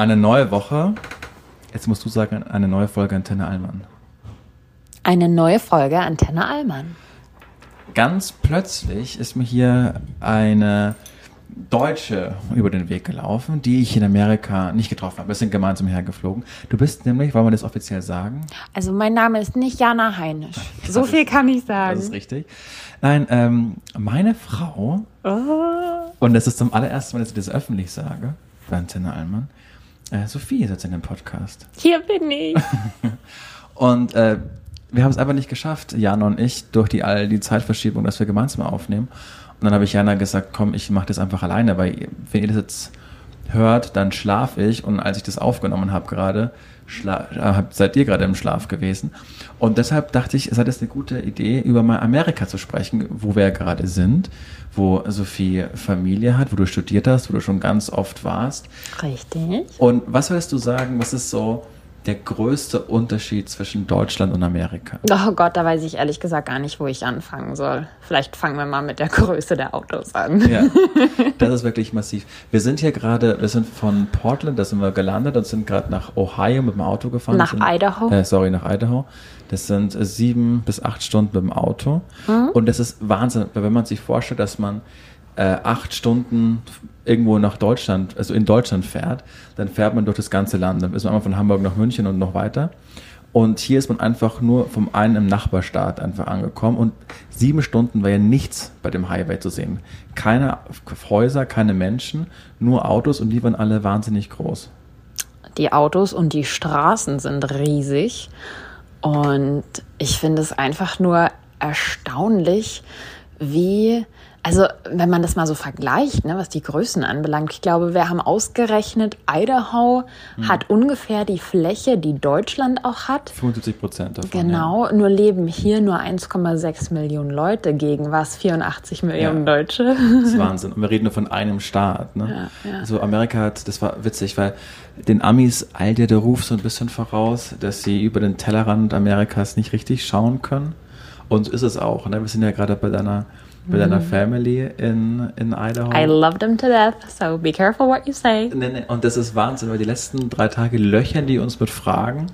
Eine neue Woche. Jetzt musst du sagen, eine neue Folge Antenne Allmann. Eine neue Folge Antenne Allmann. Ganz plötzlich ist mir hier eine Deutsche über den Weg gelaufen, die ich in Amerika nicht getroffen habe. Wir sind gemeinsam hergeflogen. Du bist nämlich, wollen wir das offiziell sagen? Also mein Name ist nicht Jana Heinisch. So viel kann ich sagen. Das ist richtig. Nein, ähm, meine Frau, Oh. und das ist zum allerersten Mal, dass ich das öffentlich sage, bei Antenne Allmann, äh, Sophie ist jetzt in dem Podcast. Hier bin ich. Und äh, wir haben es einfach nicht geschafft, Jana und ich, durch die all die Zeitverschiebung, dass wir gemeinsam aufnehmen. Und dann habe ich Jana gesagt, komm, ich mache das einfach alleine, weil wenn ihr das jetzt hört, dann schlafe ich. Und als ich das aufgenommen habe gerade, schla- hab- seid ihr gerade im Schlaf gewesen. Und deshalb dachte ich, sei das eine gute Idee, über mal Amerika zu sprechen, wo wir ja gerade sind, wo Sophie Familie hat, wo du studiert hast, wo du schon ganz oft warst. Richtig. Und was würdest du sagen, was ist so der größte Unterschied zwischen Deutschland und Amerika? Oh Gott, da weiß ich ehrlich gesagt gar nicht, wo ich anfangen soll. Vielleicht fangen wir mal mit der Größe der Autos an. Ja, das ist wirklich massiv. Wir sind hier gerade, wir sind von Portland, da sind wir gelandet und sind gerade nach Ohio mit dem Auto gefahren. Nach sind, Idaho? Äh, sorry, nach Idaho. Das sind äh, sieben bis acht Stunden mit dem Auto. Mhm. Und das ist Wahnsinn, weil wenn man sich vorstellt, dass man äh, acht Stunden irgendwo nach Deutschland, also in Deutschland fährt, dann fährt man durch das ganze Land. Dann ist man einmal von Hamburg nach München und noch weiter. Und hier ist man einfach nur vom einen im Nachbarstaat einfach angekommen und sieben Stunden war ja nichts bei dem Highway zu sehen. Keine Häuser, keine Menschen, nur Autos und die waren alle wahnsinnig groß. Die Autos und die Straßen sind riesig. Und ich finde es einfach nur erstaunlich, wie, also wenn man das mal so vergleicht, ne, was die Größen anbelangt, ich glaube, wir haben ausgerechnet, Idaho hat ungefähr die Fläche, die Deutschland auch hat. 75 Prozent davon. Ja. Genau, nur leben hier nur 1,6 Millionen Leute gegen was 84 Millionen Deutsche. Das ist Wahnsinn. Und wir reden nur von einem Staat. Ne? Ja, ja. Also Amerika hat, das war witzig, weil den Amis eilt ja der Ruf so ein bisschen voraus, dass sie über den Tellerrand Amerikas nicht richtig schauen können. Und so ist es auch. Ne? Wir sind ja gerade bei deiner, bei deiner Family in, in Idaho. Mhm. I love them to death, so be careful what you say. Nee, nee, Und das ist Wahnsinn, weil die letzten drei Tage löchern die uns mit Fragen,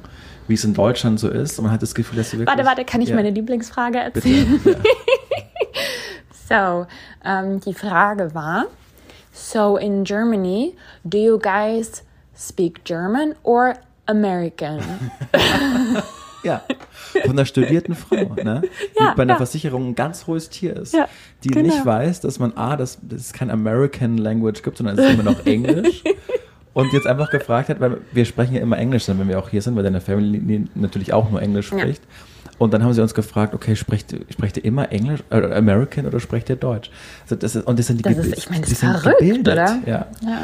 wie es in Deutschland so ist. Und man hat das Gefühl, dass sie wirklich... Warte, warte, kann ich Ja, meine Lieblingsfrage Bitte. erzählen? Ja. So, ähm, die Frage war, so in Germany, do you guys speak German or American? Ja, von einer studierten Frau, ne? Ja, die bei einer ja. Versicherung ein ganz hohes Tier ist. Ja, die genau. nicht weiß, dass man A, dass, dass es kein American Language gibt, sondern es ist immer noch Englisch. Und jetzt einfach gefragt hat, weil wir sprechen ja immer Englisch, wenn wir auch hier sind, weil deine Family natürlich auch nur Englisch Ja. spricht. Und dann haben sie uns gefragt, okay, sprecht, sprecht ihr immer Englisch, äh, American oder sprecht ihr Deutsch? Also das ist, und das sind die, Das ist- ich meine, das ist verrückt, gebildet. oder? Ja. Ja.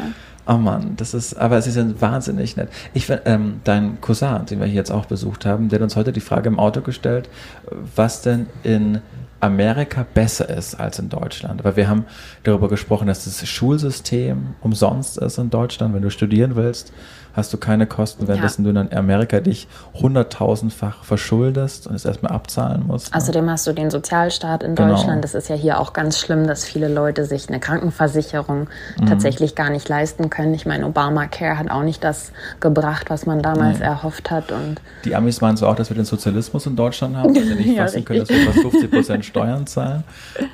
Oh Mann, das ist, aber sie sind wahnsinnig nett. Ich find, ähm, dein Cousin, den wir hier jetzt auch besucht haben, der hat uns heute die Frage im Auto gestellt, was denn in Amerika besser ist als in Deutschland. Weil wir haben darüber gesprochen, dass das Schulsystem umsonst ist in Deutschland. Wenn du studieren willst, hast du keine Kosten, währenddessen du in Amerika dich hunderttausendfach verschuldest und es erstmal abzahlen musst. ne? Außerdem hast du den Sozialstaat in Genau. Deutschland. Das ist ja hier auch ganz schlimm, dass viele Leute sich eine Krankenversicherung Mhm. tatsächlich gar nicht leisten können. Ich meine, Obamacare hat auch nicht das gebracht, was man damals Nee. erhofft hat. Und Die Amis meinen so auch, dass wir den Sozialismus in Deutschland haben, dass wir nicht Ja, fassen können, dass wir fast 50 Prozent Steuern zahlen.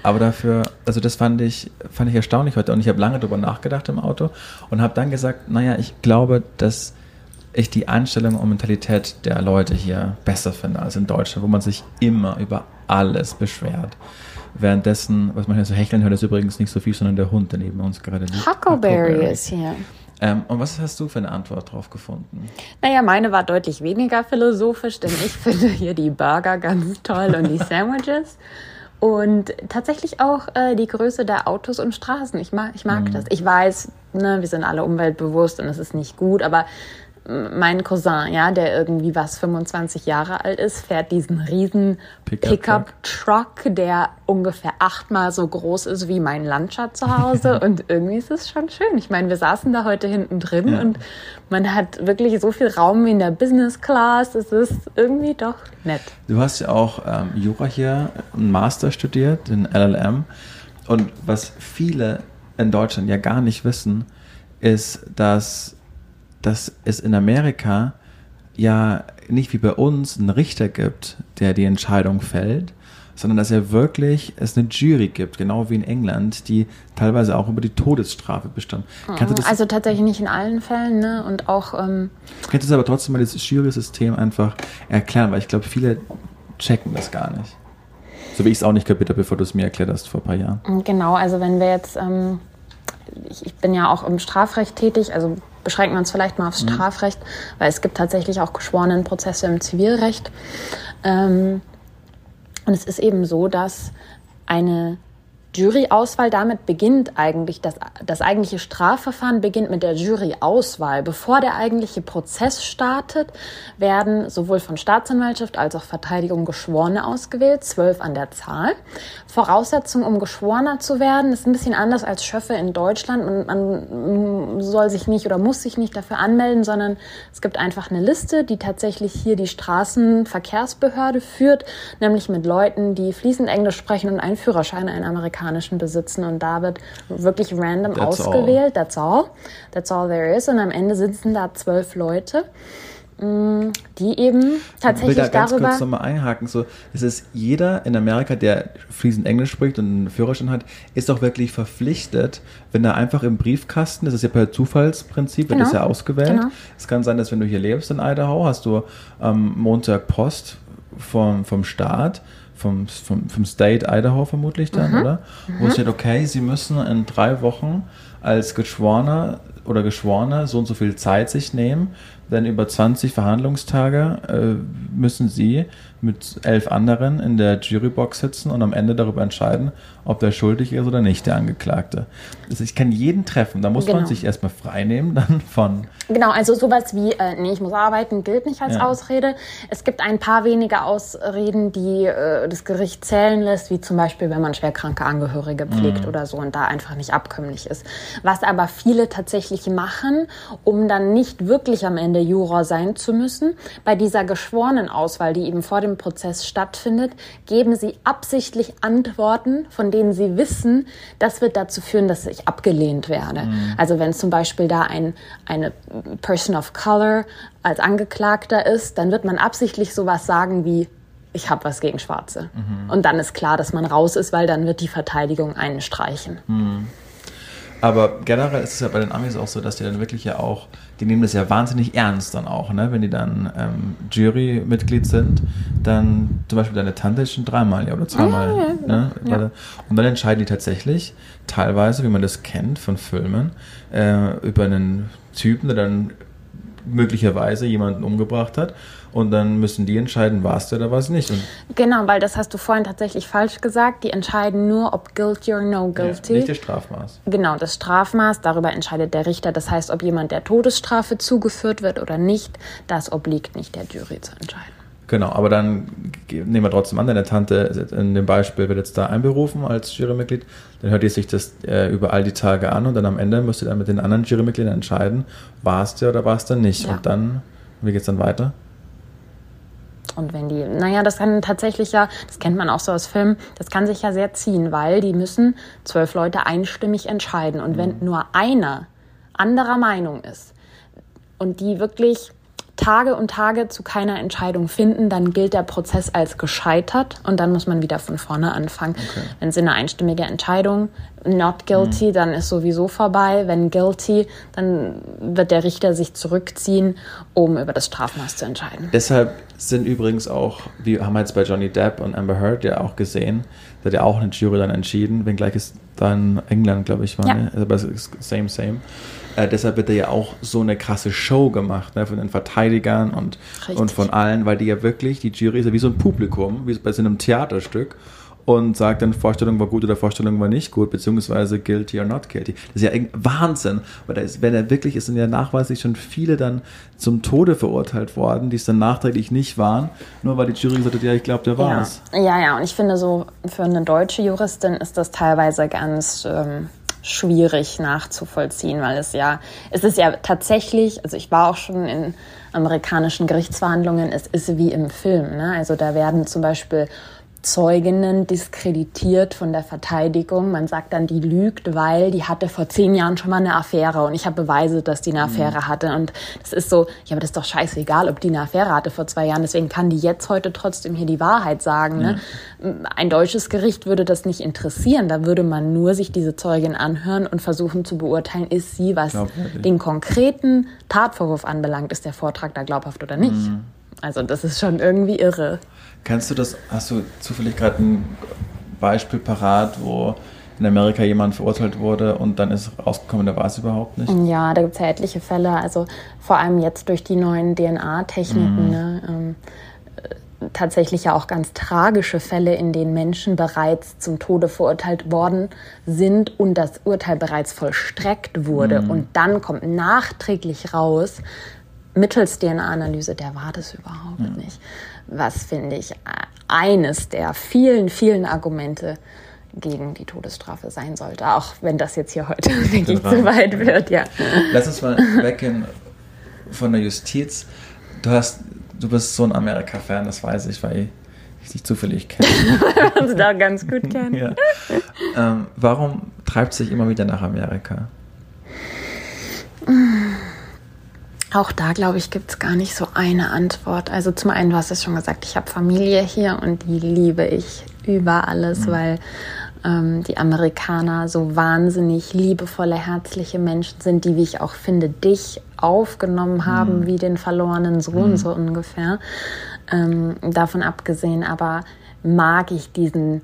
Aber dafür, also das fand ich, fand ich erstaunlich heute. Und ich habe lange darüber nachgedacht im Auto und habe dann gesagt, naja, ich glaube, dass ich die Einstellung und Mentalität der Leute hier besser finde als in Deutschland, wo man sich immer über alles beschwert. Währenddessen, was man hier so hecheln hört, ist übrigens nicht so viel, sondern der Hund, der neben uns gerade liegt. Huckleberry ist hier. Ähm, und was hast du für eine Antwort drauf gefunden? Naja, meine war deutlich weniger philosophisch, denn ich finde hier die Burger ganz toll und die Sandwiches. Und tatsächlich auch äh, die Größe der Autos und Straßen. Ich mag, ich mag das. Ich weiß, ne, wir sind alle umweltbewusst und es ist nicht gut, aber mein Cousin, ja, der irgendwie was 25 Jahre alt ist, fährt diesen riesen Pickup Pickup-Truck, der ungefähr achtmal so groß ist wie mein Landschat zu Hause. und irgendwie ist es schon schön. Ich meine, wir saßen da heute hinten drin Ja. und man hat wirklich so viel Raum wie in der Business Class. Es ist irgendwie doch nett. Du hast ja auch ähm, Jura hier, einen Master studiert, den LLM. Und was viele in Deutschland ja gar nicht wissen, ist, dass dass es in Amerika ja nicht wie bei uns einen Richter gibt, der die Entscheidung fällt, sondern dass er wirklich es eine Jury gibt, genau wie in England, die teilweise auch über die Todesstrafe bestimmt. also tatsächlich nicht in allen Fällen, ne? Und auch. Ähm Könntest du aber trotzdem mal das Jury-System einfach erklären, weil ich glaube, viele checken das gar nicht. So wie ich es auch nicht kapiert habe, bevor du es mir erklärt hast vor ein paar Jahren. Genau, also wenn wir jetzt, ähm, ich, ich, bin ja auch im Strafrecht tätig, also beschränken wir uns vielleicht mal aufs mhm. Strafrecht, weil es gibt tatsächlich auch geschworenen Prozesse im Zivilrecht. Ähm, und es ist eben so, dass eine Juryauswahl, damit beginnt eigentlich, das, das eigentliche Strafverfahren beginnt mit der Juryauswahl. Bevor der eigentliche Prozess startet, werden sowohl von Staatsanwaltschaft als auch Verteidigung Geschworene ausgewählt, zwölf an der Zahl. Voraussetzung, um Geschworener zu werden, ist ein bisschen anders als Schöffe in Deutschland. Man, man soll sich nicht oder muss sich nicht dafür anmelden, sondern es gibt einfach eine Liste, die tatsächlich hier die Straßenverkehrsbehörde führt, nämlich mit Leuten, die fließend Englisch sprechen und einen Führerschein, einen amerikanischen amerikanischen besitzen und da wird wirklich random That's ausgewählt. All. That's all. That's all there is. Und am Ende sitzen da zwölf Leute mm, die eben tatsächlich ich will da ganz darüber. kurz nochmal einhaken. So, es ist jeder in Amerika, der fließend Englisch spricht und einen Führerschein hat, ist auch wirklich verpflichtet, wenn er einfach im Briefkasten, das ist ja per Zufallsprinzip, wird genau. das ja ausgewählt. Genau. Es kann sein, dass wenn du hier lebst in Idaho, hast du am ähm, Montag Post vom, vom Staat vom, vom, vom State Idaho vermutlich dann, mhm. oder? Wo mhm. steht, okay, Sie müssen in drei Wochen als Geschworener oder Geschworene so und so viel Zeit sich nehmen, denn über 20 Verhandlungstage äh, müssen Sie mit elf anderen in der Jurybox sitzen und am Ende darüber entscheiden, ob der schuldig ist oder nicht, der Angeklagte. Also ich kann jeden treffen, da muss genau. man sich erstmal freinehmen dann von. Genau, also sowas wie, äh, nee, ich muss arbeiten, gilt nicht als ja. Ausrede. Es gibt ein paar wenige Ausreden, die äh, das Gericht zählen lässt, wie zum Beispiel, wenn man schwerkranke Angehörige pflegt mhm. oder so und da einfach nicht abkömmlich ist. Was aber viele tatsächlich machen, um dann nicht wirklich am Ende Juror sein zu müssen, bei dieser geschworenen Auswahl, die eben vor dem Prozess stattfindet, geben sie absichtlich Antworten, von denen sie wissen, das wird dazu führen, dass ich abgelehnt werde. Mhm. Also wenn zum Beispiel da ein, eine Person of Color als Angeklagter ist, dann wird man absichtlich sowas sagen wie, ich habe was gegen Schwarze. Mhm. Und dann ist klar, dass man raus ist, weil dann wird die Verteidigung einen streichen. Mhm. Aber generell ist es ja bei den Amis auch so, dass die dann wirklich ja auch, die nehmen das ja wahnsinnig ernst dann auch, ne? Wenn die dann ähm, Jurymitglied sind, dann zum Beispiel deine Tante ist schon dreimal ja oder zweimal. Ja, ja, ne? ja. Und dann entscheiden die tatsächlich teilweise, wie man das kennt von Filmen, äh, über einen Typen, der dann möglicherweise jemanden umgebracht hat und dann müssen die entscheiden, war es der oder war es nicht. Und genau, weil das hast du vorhin tatsächlich falsch gesagt. Die entscheiden nur, ob guilty or no guilty. Ja, nicht das Strafmaß. Genau, das Strafmaß, darüber entscheidet der Richter. Das heißt, ob jemand der Todesstrafe zugeführt wird oder nicht, das obliegt nicht der Jury zu entscheiden. Genau, aber dann nehmen wir trotzdem an, deine Tante in dem Beispiel wird jetzt da einberufen als Jurymitglied, dann hört ihr sich das äh, über all die Tage an und dann am Ende müsst ihr dann mit den anderen Jurymitgliedern entscheiden, war es der oder war es der nicht. Ja. Und dann, wie geht es dann weiter? Und wenn die, naja, das kann tatsächlich ja, das kennt man auch so aus Filmen, das kann sich ja sehr ziehen, weil die müssen zwölf Leute einstimmig entscheiden. Und wenn mhm. nur einer anderer Meinung ist und die wirklich Tage und Tage zu keiner Entscheidung finden, dann gilt der Prozess als gescheitert und dann muss man wieder von vorne anfangen. Okay. Wenn sie eine einstimmige Entscheidung, not guilty, mhm. dann ist sowieso vorbei. Wenn guilty, dann wird der Richter sich zurückziehen, um über das Strafmaß zu entscheiden. Deshalb sind übrigens auch, wir haben jetzt bei Johnny Depp und Amber Heard ja auch gesehen, da hat ja auch eine Jury dann entschieden, wenngleich es dann England, glaube ich, war, ja. ne? aber es same, same. Äh, deshalb wird da ja auch so eine krasse Show gemacht ne, von den Verteidigern und, und von allen, weil die ja wirklich, die Jury ist ja wie so ein Publikum, wie bei so einem Theaterstück und sagt dann, Vorstellung war gut oder Vorstellung war nicht gut, beziehungsweise guilty or not guilty. Das ist ja Wahnsinn, weil da ist, wenn er wirklich ist, sind ja nachweislich schon viele dann zum Tode verurteilt worden, die es dann nachträglich nicht waren, nur weil die Jury gesagt hat, ja, ich glaube, der war es. Ja. ja, ja, und ich finde so, für eine deutsche Juristin ist das teilweise ganz ähm, schwierig nachzuvollziehen, weil es ja, es ist ja tatsächlich, also ich war auch schon in amerikanischen Gerichtsverhandlungen, es ist wie im Film. Ne? Also da werden zum Beispiel Zeuginnen diskreditiert von der Verteidigung. Man sagt dann, die lügt, weil die hatte vor zehn Jahren schon mal eine Affäre und ich habe Beweise, dass die eine Affäre hatte. Und das ist so, ja, aber das ist doch scheißegal, ob die eine Affäre hatte vor zwei Jahren. Deswegen kann die jetzt heute trotzdem hier die Wahrheit sagen. Ne? Ein deutsches Gericht würde das nicht interessieren. Da würde man nur sich diese Zeugin anhören und versuchen zu beurteilen, ist sie, was Glaubwürdig. den konkreten Tatvorwurf anbelangt, ist der Vortrag da glaubhaft oder nicht. Also das ist schon irgendwie irre. Kennst du das, hast du zufällig gerade ein Beispiel parat, wo in Amerika jemand verurteilt wurde und dann ist rausgekommen, der war es überhaupt nicht? Ja, da gibt es ja etliche Fälle. Also vor allem jetzt durch die neuen DNA-Techniken. Ne, ähm, äh, tatsächlich ja auch ganz tragische Fälle, in denen Menschen bereits zum Tode verurteilt worden sind und das Urteil bereits vollstreckt wurde. Und dann kommt nachträglich raus, mittels DNA-Analyse, der war das überhaupt nicht. Was finde ich eines der vielen, vielen Argumente gegen die Todesstrafe sein sollte. Auch wenn das jetzt hier heute, denke ich, zu weit wird, ja. Lass uns mal weggehen von der Justiz. Du hast, du bist so ein Amerika-Fan, das weiß ich, weil ich dich zufällig kenne. uns da ganz gut kennen. ja. ähm, warum treibt sich immer wieder nach Amerika? Auch da, glaube ich, gibt es gar nicht so eine Antwort. Also zum einen, du hast es schon gesagt, ich habe Familie hier und die liebe ich über alles, weil ähm, die Amerikaner so wahnsinnig liebevolle, herzliche Menschen sind, die, wie ich auch finde, dich aufgenommen haben wie den verlorenen Sohn, so ungefähr. Ähm, davon abgesehen aber mag ich diesen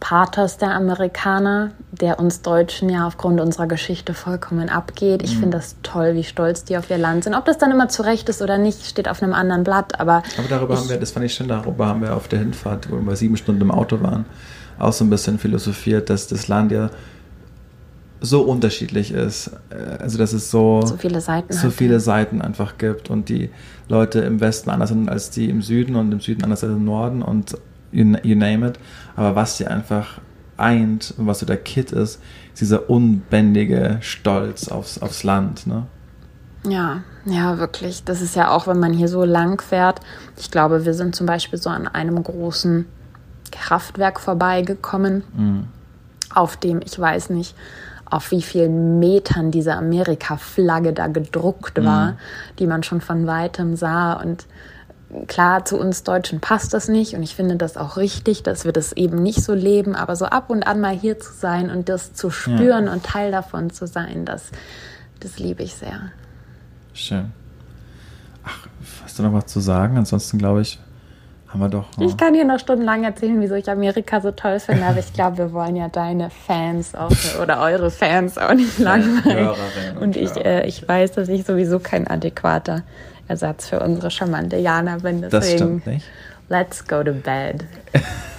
Pathos der Amerikaner, der uns Deutschen ja aufgrund unserer Geschichte vollkommen abgeht. Ich finde das toll, wie stolz die auf ihr Land sind. Ob das dann immer zurecht ist oder nicht, steht auf einem anderen Blatt. Aber, Aber darüber ich, haben wir, das fand ich schön, darüber haben wir auf der Hinfahrt, wo wir sieben Stunden im Auto waren, auch so ein bisschen philosophiert, dass das Land ja so unterschiedlich ist. Äh, Also dass es so, so viele Seiten so viele Seiten einfach gibt und die Leute im Westen anders sind als die im Süden und im Süden anders als im Norden und you, you name it. Aber was sie einfach eint und was so der Kit ist, ist dieser unbändige Stolz aufs, aufs Land. Ne? Ja, ja, wirklich. Das ist ja auch, wenn man hier so lang fährt. Ich glaube, wir sind zum Beispiel so an einem großen Kraftwerk vorbeigekommen, auf dem, ich weiß nicht, auf wie vielen Metern diese Amerika-Flagge da gedruckt war, die man schon von weitem sah. Und klar, zu uns Deutschen passt das nicht. Und ich finde das auch richtig, dass wir das eben nicht so leben. Aber so ab und an mal hier zu sein und das zu spüren und Teil davon zu sein, das, das liebe ich sehr. Schön. Ach, hast du noch was zu sagen? Ansonsten glaube ich, haben wir doch. Ich kann dir noch stundenlang erzählen, wieso ich Amerika so toll finde, aber ich glaube, wir wollen ja deine Fans auch oder eure Fans auch nicht langweilen. Und ich, äh, ich weiß, dass ich sowieso kein adäquater Ersatz für unsere charmante Jana bin. Deswegen, das stimmt nicht. let's go to bed.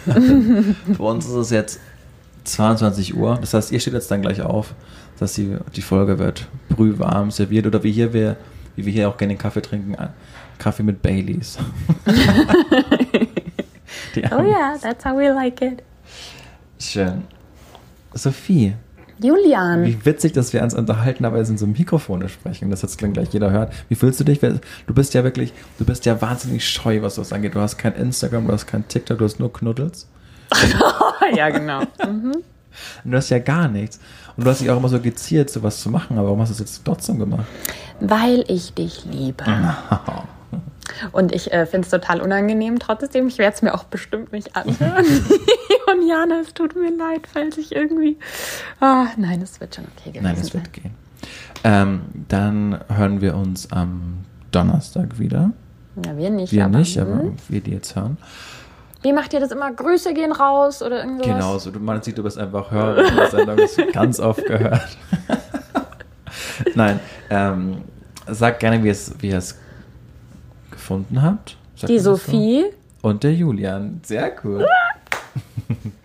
Für uns ist es jetzt 22 Uhr. Das heißt, ihr steht jetzt dann gleich auf, dass die, die Folge wird brühwarm serviert oder wie hier wir, wie wir hier auch gerne Kaffee trinken, ein Kaffee mit Baileys. Oh ja, that's how we like it. Schön. Sophie, Julian, wie witzig, dass wir uns unterhalten, aber jetzt in so Mikrofone sprechen, das jetzt gleich jeder hört. Wie fühlst du dich? Du bist ja wirklich, du bist ja wahnsinnig scheu, was das angeht. Du hast kein Instagram, du hast kein TikTok, du hast nur Knuddels. ja genau. Und du hast ja gar nichts. Und du hast dich auch immer so geziert, sowas zu machen, aber warum hast du es jetzt trotzdem gemacht? Weil ich dich liebe. Und ich äh, finde es total unangenehm trotzdem. Ich werde es mir auch bestimmt nicht anhören. Und Jana, es tut mir leid, falls ich irgendwie. Ah, nein, es wird schon okay gewesen Nein, es wird gehen. Ähm, dann hören wir uns am Donnerstag wieder. Ja, wir nicht. Wir aber, nicht, aber hm. wir, die jetzt hören. Wie macht ihr das immer? Grüße gehen raus oder irgendwas? Genau, so, du meinst, du bist einfach Hörer der Sendung, du ganz oft gehört. Nein, ähm, sag gerne, wie es, wie es gefunden habt. Sagt die Sophie. So. Und der Julian. Sehr cool.